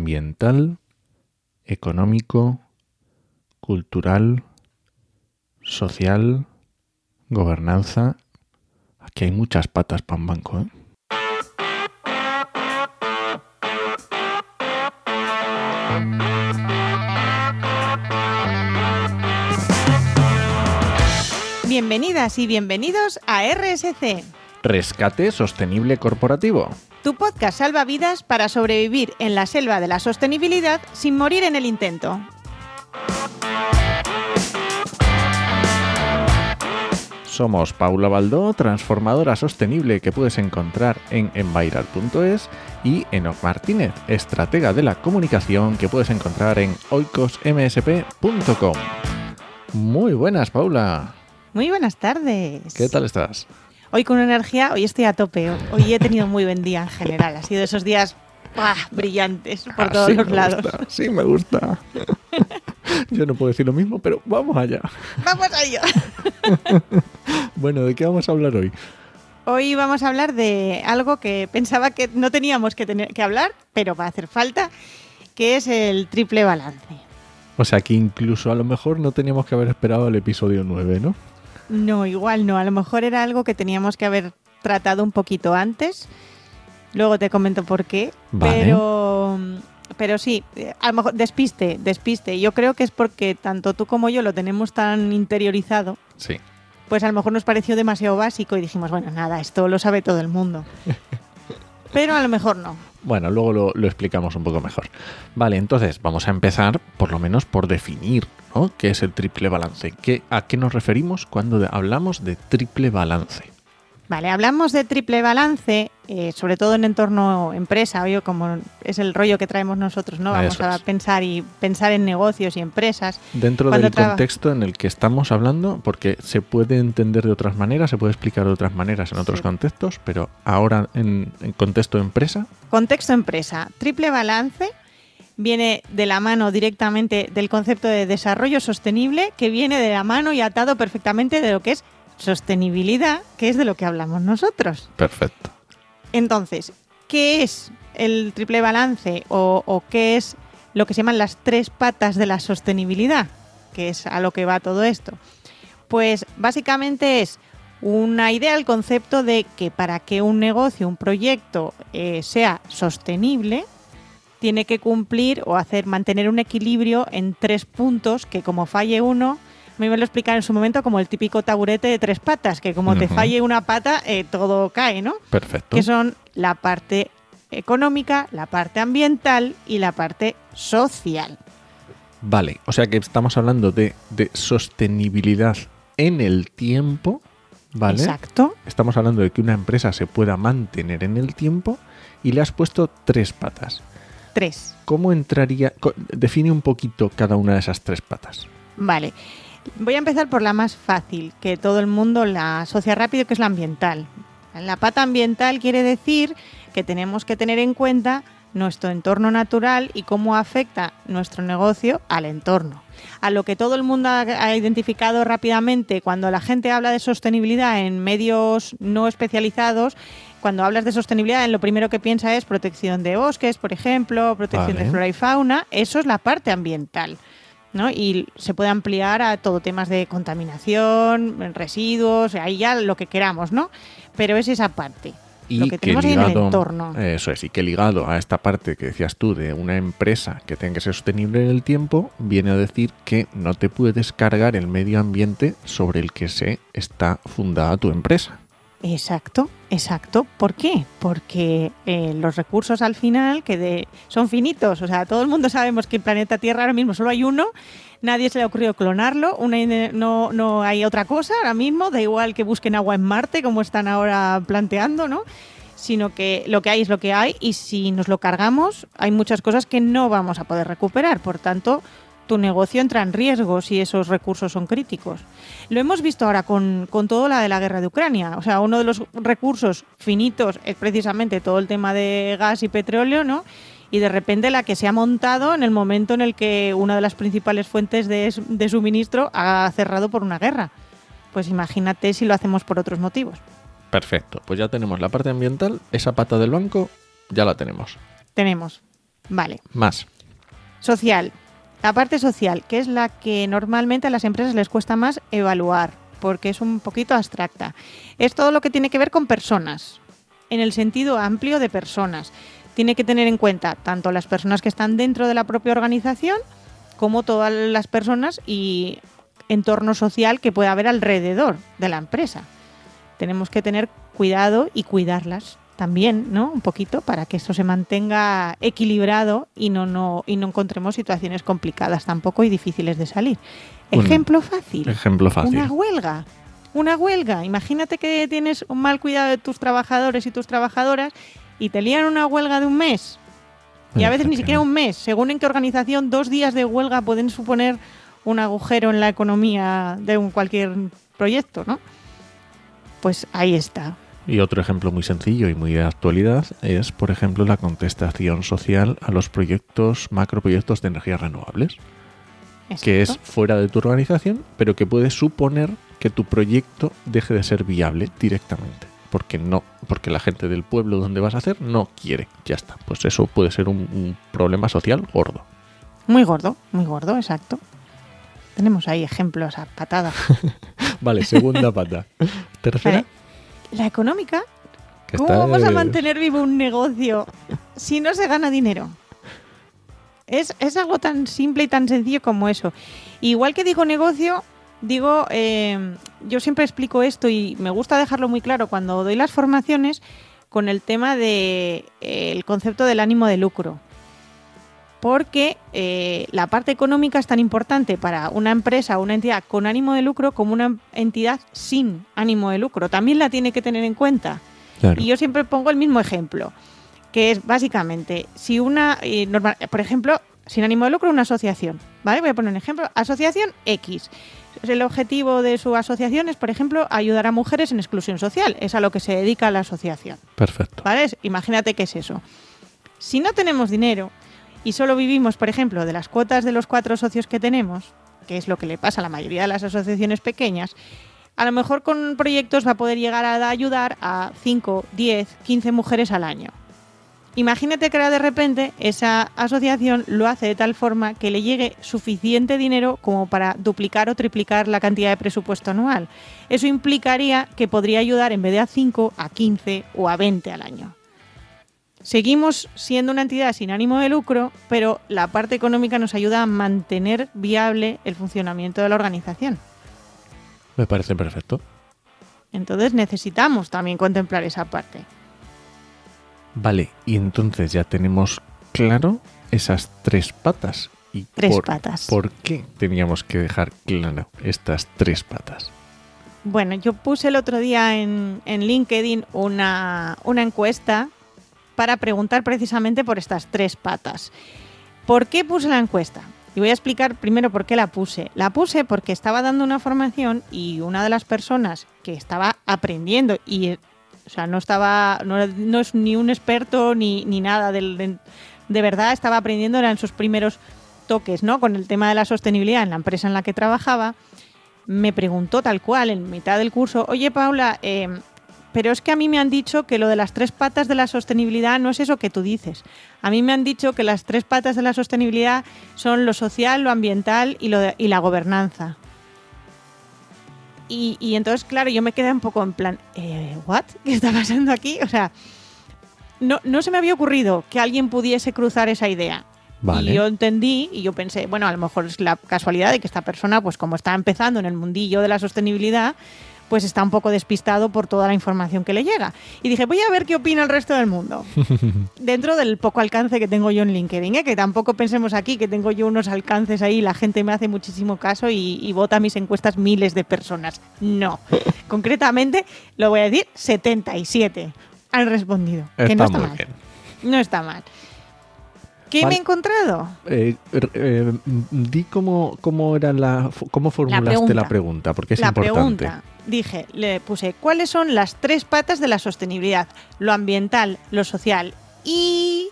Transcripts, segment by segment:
ambiental, económico, cultural, social, gobernanza. Aquí hay muchas patas para un banco. ¿eh? Bienvenidas y bienvenidos a RSC, Rescate sostenible corporativo. Tu podcast salva vidas para sobrevivir en la selva de la sostenibilidad sin morir en el intento. Somos Paula Baldó, transformadora sostenible que puedes encontrar en envairar.es y Enoc Martínez, estratega de la comunicación que puedes encontrar en oicosmsp.com. Muy buenas, Paula. Muy buenas tardes. ¿Qué tal estás? Hoy con energía, hoy estoy a tope. Hoy he tenido muy buen día en general. Ha sido esos días brillantes por Ah, todos sí los lados. gusta, sí, me gusta. Yo no puedo decir lo mismo, pero vamos allá. Vamos a ello. Bueno, ¿de qué vamos a hablar hoy? Hoy vamos a hablar de algo que pensaba que no teníamos que, tener, que hablar, pero va a hacer falta, que es el triple balance. O sea que incluso a lo mejor no teníamos que haber esperado el episodio 9, ¿no? No, igual no. A lo mejor era algo que teníamos que haber tratado un poquito antes. Luego te comento por qué. Vale. Pero, pero sí, a lo mejor despiste, despiste. Yo creo que es porque tanto tú como yo lo tenemos tan interiorizado, Sí. pues a lo mejor nos pareció demasiado básico y dijimos, bueno, nada, esto lo sabe todo el mundo. Pero a lo mejor no. Bueno, luego lo, explicamos un poco mejor. Vale, entonces vamos a empezar por lo menos por definir ¿no? qué es el triple balance. ¿Qué, ¿A qué nos referimos cuando hablamos de triple balance? Vale, hablamos de triple balance, eh, sobre todo en entorno empresa, oye, como es el rollo que traemos nosotros, ¿no? Vamos Eso a es. pensar y pensar en negocios y empresas. Dentro Cuando del contexto en el que estamos hablando, porque se puede entender de otras maneras, se puede explicar de otras maneras en otros Sí. contextos, pero ahora en, en contexto empresa, Contexto empresa. Triple balance viene de la mano directamente del concepto de desarrollo sostenible, que viene de la mano y atado perfectamente de lo que es sostenibilidad, que es de lo que hablamos nosotros. perfecto. Entonces, ¿qué es el triple balance o, o qué es lo que se llaman las tres patas de la sostenibilidad? Que es a lo que va todo esto. Pues básicamente es una idea, el concepto de que para que un negocio, un proyecto eh, sea sostenible, tiene que cumplir o hacer mantener un equilibrio en tres puntos que como falle uno, mí me lo explicaron en su momento como el típico taburete de tres patas, que como te falle una pata, eh, todo cae, ¿no? Perfecto. que son la parte económica, la parte ambiental y la parte social. Vale, o sea que estamos hablando de, de sostenibilidad en el tiempo, ¿vale? Exacto. Estamos hablando de que una empresa se pueda mantener en el tiempo y le has puesto tres patas. Tres. ¿Cómo entraría? Define un poquito cada una de esas tres patas. Vale. Voy a empezar por la más fácil, que todo el mundo la asocia rápido, que es la ambiental. La pata ambiental quiere decir que tenemos que tener en cuenta nuestro entorno natural y cómo afecta nuestro negocio al entorno. A lo que todo el mundo ha, identificado rápidamente cuando la gente habla de sostenibilidad en medios no especializados, cuando hablas de sostenibilidad, en lo primero que piensa es protección de bosques, por ejemplo, protección Vale. de flora y fauna. Eso es la parte ambiental. ¿No? Y se puede ampliar a todo temas de contaminación, residuos, ahí ya lo que queramos, ¿no? Pero es esa parte. Y lo que tenemos ahí en el ligado, entorno. eso es, y que ligado a esta parte que decías tú de una empresa que tenga que ser sostenible en el tiempo, viene a decir que no te puedes cargar el medio ambiente sobre el que se está fundada tu empresa. Exacto, exacto. ¿Por qué? Porque eh, los recursos al final que de- son finitos. O sea, todo el mundo sabemos que el planeta Tierra ahora mismo solo hay uno. Nadie se le ha ocurrido clonarlo. Una no, no hay otra cosa ahora mismo. Da igual que busquen agua en Marte, como están ahora planteando, ¿no? Sino que lo que hay es lo que hay. Y si nos lo cargamos, hay muchas cosas que no vamos a poder recuperar. Por tanto, tu negocio entra en riesgo si esos recursos son críticos. Lo hemos visto ahora con, con todo la de la guerra de Ucrania. O sea, uno de los recursos finitos es precisamente todo el tema de gas y petróleo, ¿no? Y de repente la que se ha montado en el momento en el que una de las principales fuentes de, de suministro ha cerrado por una guerra. Pues imagínate si lo hacemos por otros motivos. Perfecto, pues ya tenemos la parte ambiental, esa pata del banco, ya la tenemos. Tenemos. Vale. Más. Social. La parte social, que es la que normalmente a las empresas les cuesta más evaluar, porque es un poquito abstracta. Es todo lo que tiene que ver con personas, en el sentido amplio de personas. Tiene que tener en cuenta tanto las personas que están dentro de la propia organización, como todas las personas y entorno social que pueda haber alrededor de la empresa. Tenemos que tener cuidado y cuidarlas también, ¿no? Un poquito para que esto se mantenga equilibrado y no, no, y no encontremos situaciones complicadas tampoco y difíciles de salir. Un Ejemplo fácil. Ejemplo fácil. Una huelga. Una huelga. Imagínate que tienes un mal cuidado de tus trabajadores y tus trabajadoras y te lían una huelga de un mes. Y a veces ni siquiera un mes. Según en qué organización, dos días de huelga pueden suponer un agujero en la economía de un cualquier proyecto, ¿no? Pues ahí está. Y otro ejemplo muy sencillo y muy de actualidad es, por ejemplo, la contestación social a los proyectos, macroproyectos de energías renovables, que es Exacto. fuera de tu organización, pero que puede suponer que tu proyecto deje de ser viable directamente. Porque no, porque la gente del pueblo donde vas a hacer no quiere. Ya está. Pues eso puede ser un, un problema social gordo. Muy gordo, muy gordo, exacto. Tenemos ahí ejemplos a patada. Vale, segunda pata. Tercera. Vale. La económica. ¿Cómo vamos a mantener vivo un negocio si no se gana dinero? Es, es algo tan simple y tan sencillo como eso. Igual que digo negocio, digo, eh, yo siempre explico esto y me gusta dejarlo muy claro cuando doy las formaciones con el tema del concepto del ánimo de lucro. Porque eh, la parte económica es tan importante para una empresa o una entidad con ánimo de lucro como una entidad sin ánimo de lucro. También la tiene que tener en cuenta. Claro. Y yo siempre pongo el mismo ejemplo, que es básicamente, si una, eh, normal- por ejemplo, sin ánimo de lucro, una asociación, ¿vale? Voy a poner un ejemplo, asociación X. El objetivo de su asociación es, por ejemplo, ayudar a mujeres en exclusión social, es a lo que se dedica la asociación, Perfecto. ¿vale? Imagínate qué es eso. Si no tenemos dinero y solo vivimos, por ejemplo, de las cuotas de los cuatro socios que tenemos, que es lo que le pasa a la mayoría de las asociaciones pequeñas, a lo mejor con proyectos va a poder llegar a ayudar a 5, 10, 15 mujeres al año. Imagínate que de repente esa asociación lo hace de tal forma que le llegue suficiente dinero como para duplicar o triplicar la cantidad de presupuesto anual. Eso implicaría que podría ayudar en vez de a 5, a 15 o a 20 al año. Seguimos siendo una entidad sin ánimo de lucro, pero la parte económica nos ayuda a mantener viable el funcionamiento de la organización. Me parece perfecto. Entonces necesitamos también contemplar esa parte. Vale, y entonces ya tenemos claro esas tres patas. ¿Y Tres por, patas. ¿Por qué teníamos que dejar claro estas tres patas? Bueno, yo puse el otro día en, en LinkedIn una, una encuesta para preguntar precisamente por estas tres patas. ¿Por qué puse la encuesta? Y voy a explicar primero por qué la puse. La puse porque estaba dando una formación y una de las personas que estaba aprendiendo y eh, o sea, no estaba, no, no es ni un experto ni, ni nada del, de, de verdad estaba aprendiendo, eran sus primeros toques, ¿no? Con el tema de la sostenibilidad en la empresa en la que trabajaba me preguntó tal cual en mitad del curso, oye Paula, eh, pero es que a mí me han dicho que lo de las tres patas de la sostenibilidad no es eso que tú dices. A mí me han dicho que las tres patas de la sostenibilidad son lo social, lo ambiental y, lo de- y la gobernanza. Y, y entonces, claro, yo me quedé un poco en plan, eh, ¿what? ¿Qué está pasando aquí? O sea, no, no se me había ocurrido que alguien pudiese cruzar esa idea. Vale. Y yo entendí y yo pensé, bueno, a lo mejor es la casualidad de que esta persona, pues como está empezando en el mundillo de la sostenibilidad, pues está un poco despistado por toda la información que le llega. Y dije, voy a ver qué opina el resto del mundo. Dentro del poco alcance que tengo yo en LinkedIn, ¿eh? que tampoco pensemos aquí que tengo yo unos alcances ahí, la gente me hace muchísimo caso y, y vota mis encuestas miles de personas. No. Concretamente, lo voy a decir, 77 han respondido. que no está mal. bien. No está mal. ¿Qué Vale. me he encontrado? Eh, eh, di cómo, cómo era la cómo formulaste la pregunta, pregunta. porque es la importante. pregunta. Dije, le puse, ¿cuáles son las tres patas de la sostenibilidad? Lo ambiental, lo social y...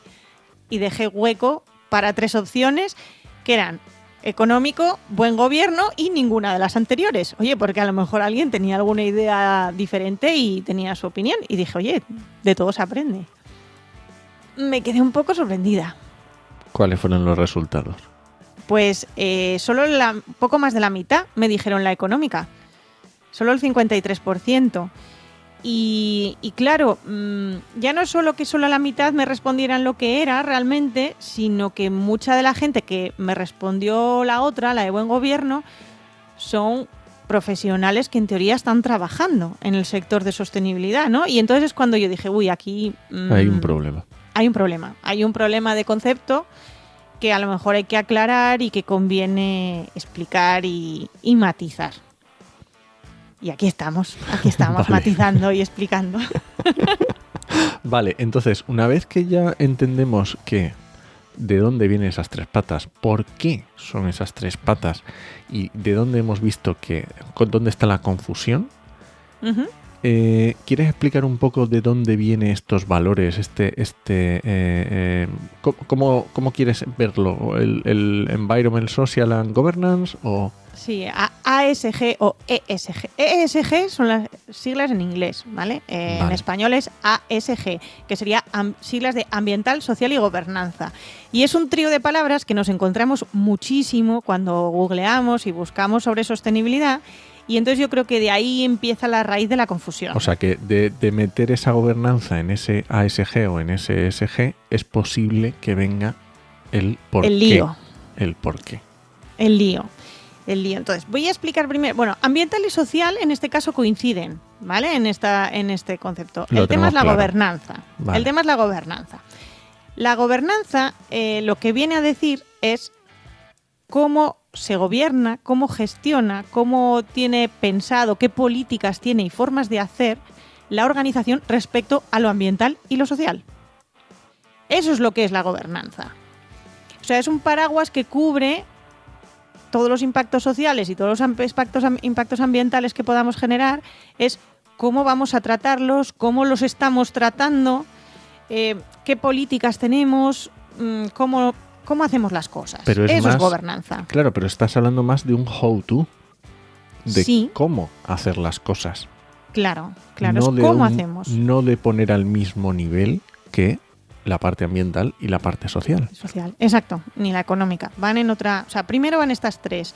Y dejé hueco para tres opciones que eran económico, buen gobierno y ninguna de las anteriores. Oye, porque a lo mejor alguien tenía alguna idea diferente y tenía su opinión. Y dije, oye, de todo se aprende. Me quedé un poco sorprendida. ¿Cuáles fueron los resultados? Pues eh, solo la, poco más de la mitad me dijeron la económica. Solo el 53%. Y, y claro, mm, ya no solo que solo la mitad me respondieran lo que era realmente, sino que mucha de la gente que me respondió la otra, la de buen gobierno, son profesionales que en teoría están trabajando en el sector de sostenibilidad, ¿no? Y entonces es cuando yo dije, uy, aquí... mm, hay un problema. Hay un problema. Hay un problema de concepto que a lo mejor hay que aclarar y que conviene explicar y, y matizar. Y aquí estamos, aquí estamos vale. matizando y explicando. vale, entonces, una vez que ya entendemos que de dónde vienen esas tres patas, por qué son esas tres patas y de dónde hemos visto que, dónde está la confusión, uh -huh. Eh, ¿quieres explicar un poco de dónde vienen estos valores? Este, este, eh, eh, ¿cómo, ¿cómo, quieres verlo? ¿El, ¿El, Environment, Social and Governance o...? Sí, ASG o ESG. ESG son las siglas en inglés, ¿vale? Vale. En español es ASG, que sería siglas de Ambiental, Social y Gobernanza. Y es un trío de palabras que nos encontramos muchísimo cuando googleamos y buscamos sobre sostenibilidad. Y entonces yo creo que de ahí empieza la raíz de la confusión. O sea que de, de meter esa gobernanza en ese ASG o en ese ESG es posible que venga el por el lío. El por qué. El lío el lío. Entonces, voy a explicar primero. Bueno, ambiental y social en este caso coinciden, ¿vale? En, esta, en este concepto. Lo el tema es la claro. gobernanza. Vale. El tema es la gobernanza. La gobernanza eh, lo que viene a decir es cómo se gobierna, cómo gestiona, cómo tiene pensado, qué políticas tiene y formas de hacer la organización respecto a lo ambiental y lo social. Eso es lo que es la gobernanza. O sea, es un paraguas que cubre todos los impactos sociales y todos los impactos, ambientales que podamos generar, es cómo vamos a tratarlos, cómo los estamos tratando, eh, qué políticas tenemos, mmm, cómo, cómo hacemos las cosas. Pero es Eso más, es gobernanza. Claro, pero estás hablando más de un how-to, de Sí. cómo hacer las cosas. Claro, claro, no es de cómo un- hacemos. No de poner al mismo nivel que la parte ambiental y la parte social. social. Exacto, ni la económica. Van en otra. O sea, primero van estas tres.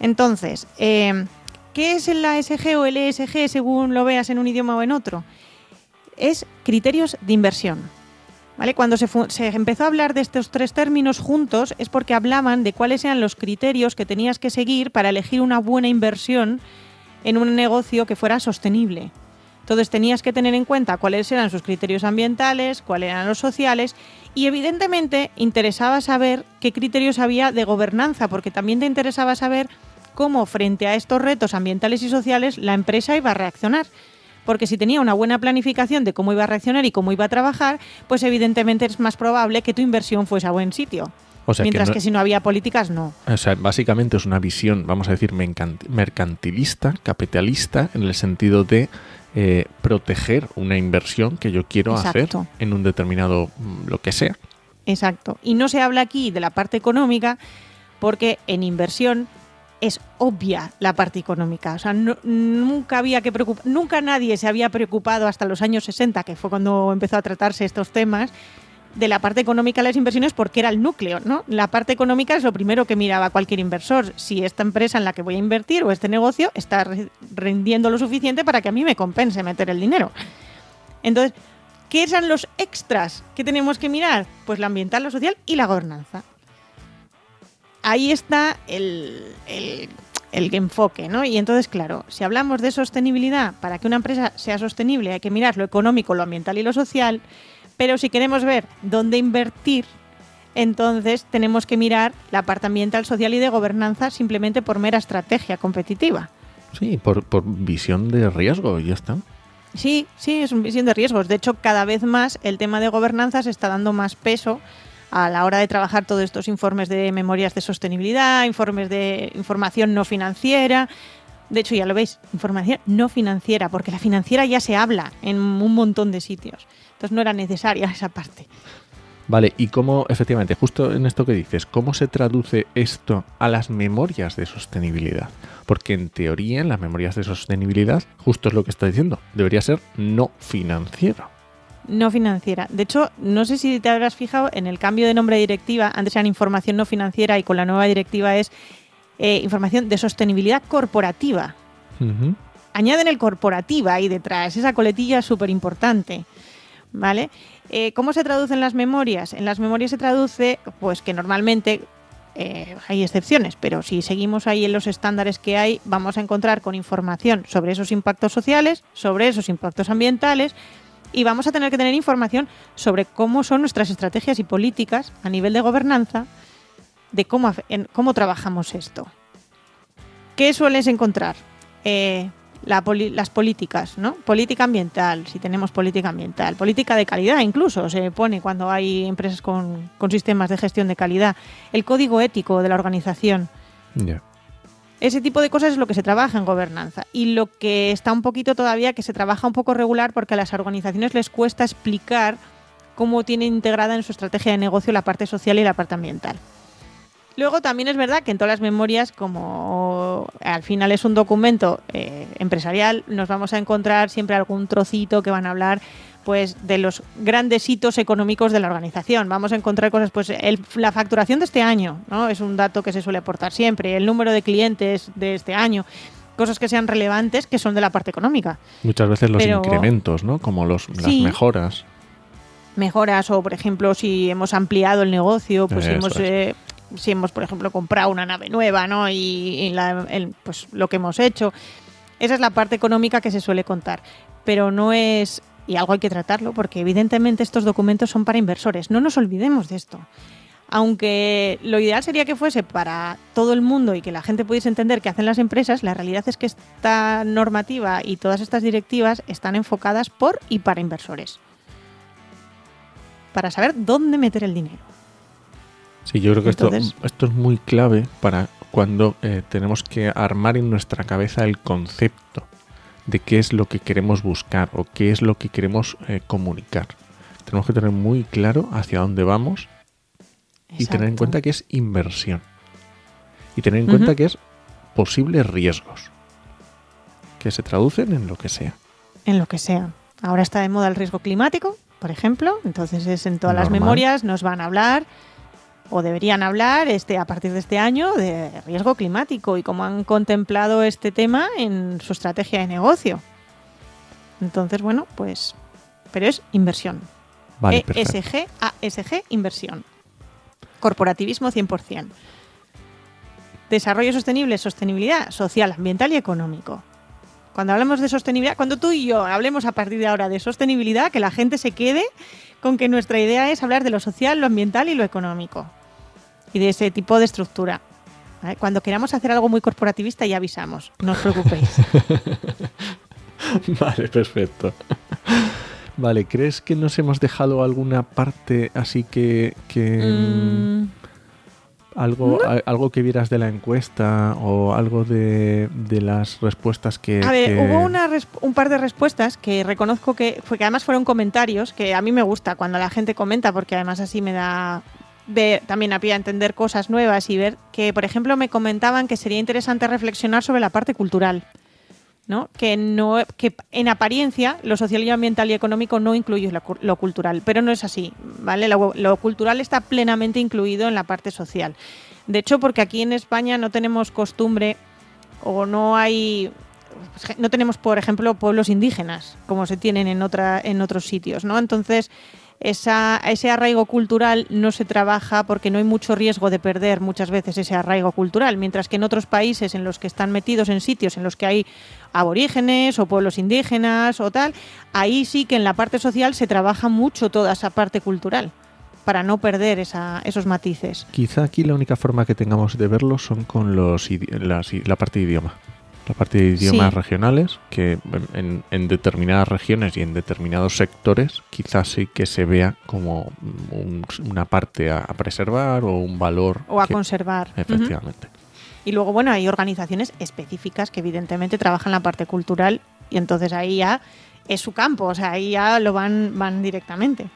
Entonces, eh, ¿qué es el ASG o el ESG según lo veas en un idioma o en otro? Es criterios de inversión. ¿Vale? Cuando se, se empezó a hablar de estos tres términos juntos es porque hablaban de cuáles eran los criterios que tenías que seguir para elegir una buena inversión en un negocio que fuera sostenible. Entonces tenías que tener en cuenta cuáles eran sus criterios ambientales, cuáles eran los sociales y evidentemente interesaba saber qué criterios había de gobernanza, porque también te interesaba saber cómo frente a estos retos ambientales y sociales la empresa iba a reaccionar. Porque si tenía una buena planificación de cómo iba a reaccionar y cómo iba a trabajar, pues evidentemente es más probable que tu inversión fuese a buen sitio. O sea, Mientras que, si no había políticas, no. o sea, básicamente es una visión, vamos a decir, mercant- mercantilista, capitalista, en el sentido de eh, proteger una inversión que yo quiero Exacto. hacer en un determinado mm, lo que sea. Exacto. Y no se habla aquí de la parte económica porque en inversión es obvia la parte económica. O sea, nunca había que preocupar, nunca nadie se había preocupado hasta los años 60, que fue cuando empezó a tratarse estos temas, de la parte económica de las inversiones porque era el núcleo, ¿no? La parte económica es lo primero que miraba cualquier inversor. Si esta empresa en la que voy a invertir o este negocio está rendiendo lo suficiente para que a mí me compense meter el dinero. Entonces, ¿qué eran los extras que tenemos que mirar? Pues la ambiental, la social y la gobernanza. Ahí está el, el- el enfoque, ¿no? Y entonces, claro, si hablamos de sostenibilidad, para que una empresa sea sostenible hay que mirar lo económico, lo ambiental y lo social, pero si queremos ver dónde invertir, entonces tenemos que mirar la parte ambiental, social y de gobernanza simplemente por mera estrategia competitiva. Sí, por, por visión de riesgo, ya está. Sí, sí, es una visión de riesgos. De hecho, cada vez más el tema de gobernanza se está dando más peso a la hora de trabajar todos estos informes de memorias de sostenibilidad, informes de información no financiera. De hecho, ya lo veis, información no financiera, porque la financiera ya se habla en un montón de sitios. Entonces no era necesaria esa parte. Vale, y cómo, efectivamente, justo en esto que dices, ¿cómo se traduce esto a las memorias de sostenibilidad? Porque en teoría, en las memorias de sostenibilidad, justo es lo que está diciendo, debería ser no financiero. No financiera. De hecho, no sé si te habrás fijado en el cambio de nombre de directiva. Antes eran información no financiera y con la nueva directiva es eh, información de sostenibilidad corporativa. Añaden el corporativa ahí detrás. Esa coletilla es súper importante. ¿Vale? Eh, ¿Cómo se traducen las memorias? En las memorias se traduce, pues que normalmente eh, hay excepciones, pero si seguimos ahí en los estándares que hay, vamos a encontrar con información sobre esos impactos sociales, sobre esos impactos ambientales, y vamos a tener que tener información sobre cómo son nuestras estrategias y políticas a nivel de gobernanza, de cómo, cómo trabajamos esto. ¿Qué sueles encontrar? Eh, las políticas, ¿no? Política ambiental, si tenemos política ambiental, política de calidad incluso se pone cuando hay empresas con, sistemas de gestión de calidad, el código ético de la organización. Ese tipo de cosas es lo que se trabaja en gobernanza y lo que está un poquito todavía que se trabaja un poco regular porque a las organizaciones les cuesta explicar cómo tiene integrada en su estrategia de negocio la parte social y la parte ambiental. Luego también es verdad que en todas las memorias, como al final es un documento eh, empresarial, nos vamos a encontrar siempre algún trocito que van a hablar pues de los grandes hitos económicos de la organización. Vamos a encontrar cosas, pues la facturación de este año, ¿no? Es un dato que se suele aportar siempre, el número de clientes de este año cosas que sean relevantes que son de la parte económica. Muchas veces los incrementos, ¿no? Como los, las mejoras. Mejoras o, por ejemplo, si hemos ampliado el negocio, pues hemos eh, si hemos, por ejemplo, comprado una nave nueva, ¿no? Y, pues, lo que hemos hecho. Esa es la parte económica que se suele contar. Pero no es. Y algo hay que tratarlo, porque evidentemente estos documentos son para inversores. No nos olvidemos de esto. Aunque lo ideal sería que fuese para todo el mundo y que la gente pudiese entender qué hacen las empresas, la realidad es que esta normativa y todas estas directivas están enfocadas por y para inversores. Para saber dónde meter el dinero. Sí, yo creo que esto, esto es muy clave para cuando eh, tenemos que armar en nuestra cabeza el concepto de qué es lo que queremos buscar o qué es lo que queremos eh, comunicar. Tenemos que tener muy claro hacia dónde vamos y tener en cuenta que es inversión. Y tener en cuenta que es posibles riesgos que se traducen en lo que sea. En lo que sea. Ahora está de moda el riesgo climático, por ejemplo. Entonces es en todas las memorias nos van a hablar o deberían hablar este, a partir de este año de riesgo climático y cómo han contemplado este tema en su estrategia de negocio. Entonces, bueno, pues, pero es inversión. Vale, ESG, ASG, inversión. Corporativismo 100%. Desarrollo sostenible, sostenibilidad social, ambiental y económico. Cuando hablamos de sostenibilidad, cuando tú y yo hablemos a partir de ahora de sostenibilidad, que la gente se quede con que nuestra idea es hablar de lo social, lo ambiental y lo económico y de ese tipo de estructura. Cuando queramos hacer algo muy corporativista ya avisamos, no os preocupéis. vale, perfecto. Vale, ¿crees que nos hemos dejado alguna parte así que... Mm. Algo, algo que vieras de la encuesta o algo de, las respuestas que... A ver, hubo una, un par de respuestas que reconozco que, fue, que además fueron comentarios, que a mí me gusta cuando la gente comenta, porque además así me da, ver, también había entender cosas nuevas y ver que, por ejemplo, me comentaban que sería interesante reflexionar sobre la parte cultural. ¿no? Que, no, que en apariencia lo social y ambiental y económico no incluye lo, cultural, pero no es así. ¿vale? Lo, lo, cultural está plenamente incluido en la parte social. De hecho, porque aquí en España no tenemos costumbre o no hay no tenemos, por ejemplo, pueblos indígenas como se tienen en otra en otros sitios, ¿no? Entonces, esa, ese arraigo cultural no se trabaja porque no hay mucho riesgo de perder muchas veces ese arraigo cultural, mientras que en otros países en los que están metidos en sitios en los que hay aborígenes o pueblos indígenas o tal, ahí sí que en la parte social se trabaja mucho toda esa parte cultural para no perder esa, esos matices. Quizá aquí la única forma que tengamos de verlo son con los, la parte de idioma la parte de idiomas regionales, que en, determinadas regiones y en determinados sectores quizás sí que se vea como una parte a, preservar o un valor. O a conservar. Efectivamente. Y luego, bueno, hay organizaciones específicas que evidentemente trabajan la parte cultural y entonces ahí ya es su campo, o sea, ahí ya lo van, van directamente.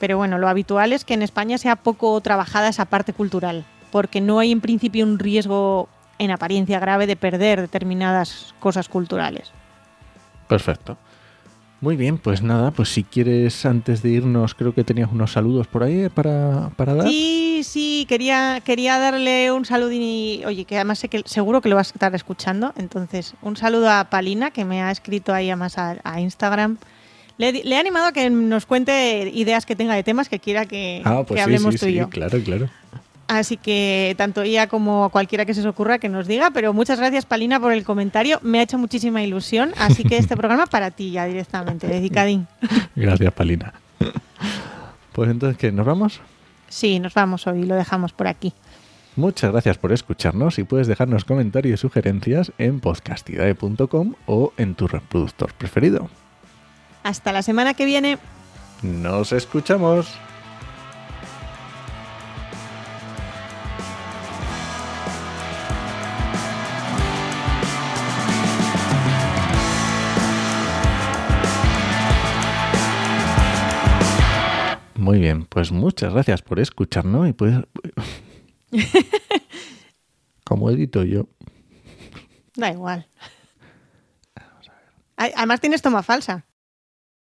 Pero bueno, lo habitual es que en España sea poco trabajada esa parte cultural, porque no hay en principio un riesgo en apariencia grave de perder determinadas cosas culturales. Perfecto. Muy bien, pues nada, pues si quieres antes de irnos, creo que tenías unos saludos por ahí para, para dar. Sí, sí, quería, quería darle un saludo y, oye, que además sé que seguro que lo vas a estar escuchando. Entonces, un saludo a Palina, que me ha escrito ahí además a, a Instagram. Le, le, he animado a que nos cuente ideas que tenga de temas que quiera que, ah, pues que sí, sí, tú y sí, yo. Claro, claro. Así que tanto ella como cualquiera que se os ocurra que nos diga, pero muchas gracias Palina por el comentario, me ha hecho muchísima ilusión, así que este programa para ti ya directamente, dedicadín. Gracias Palina. Pues entonces, ¿qué? ¿Nos vamos? Sí, nos vamos hoy, lo dejamos por aquí. Muchas gracias por escucharnos y puedes dejarnos comentarios y sugerencias en podcastidae.com o en tu reproductor preferido. Hasta la semana que viene. Nos escuchamos. Muy bien, pues muchas gracias por escucharnos y pues... Como edito yo. Da igual. Además tienes toma falsa.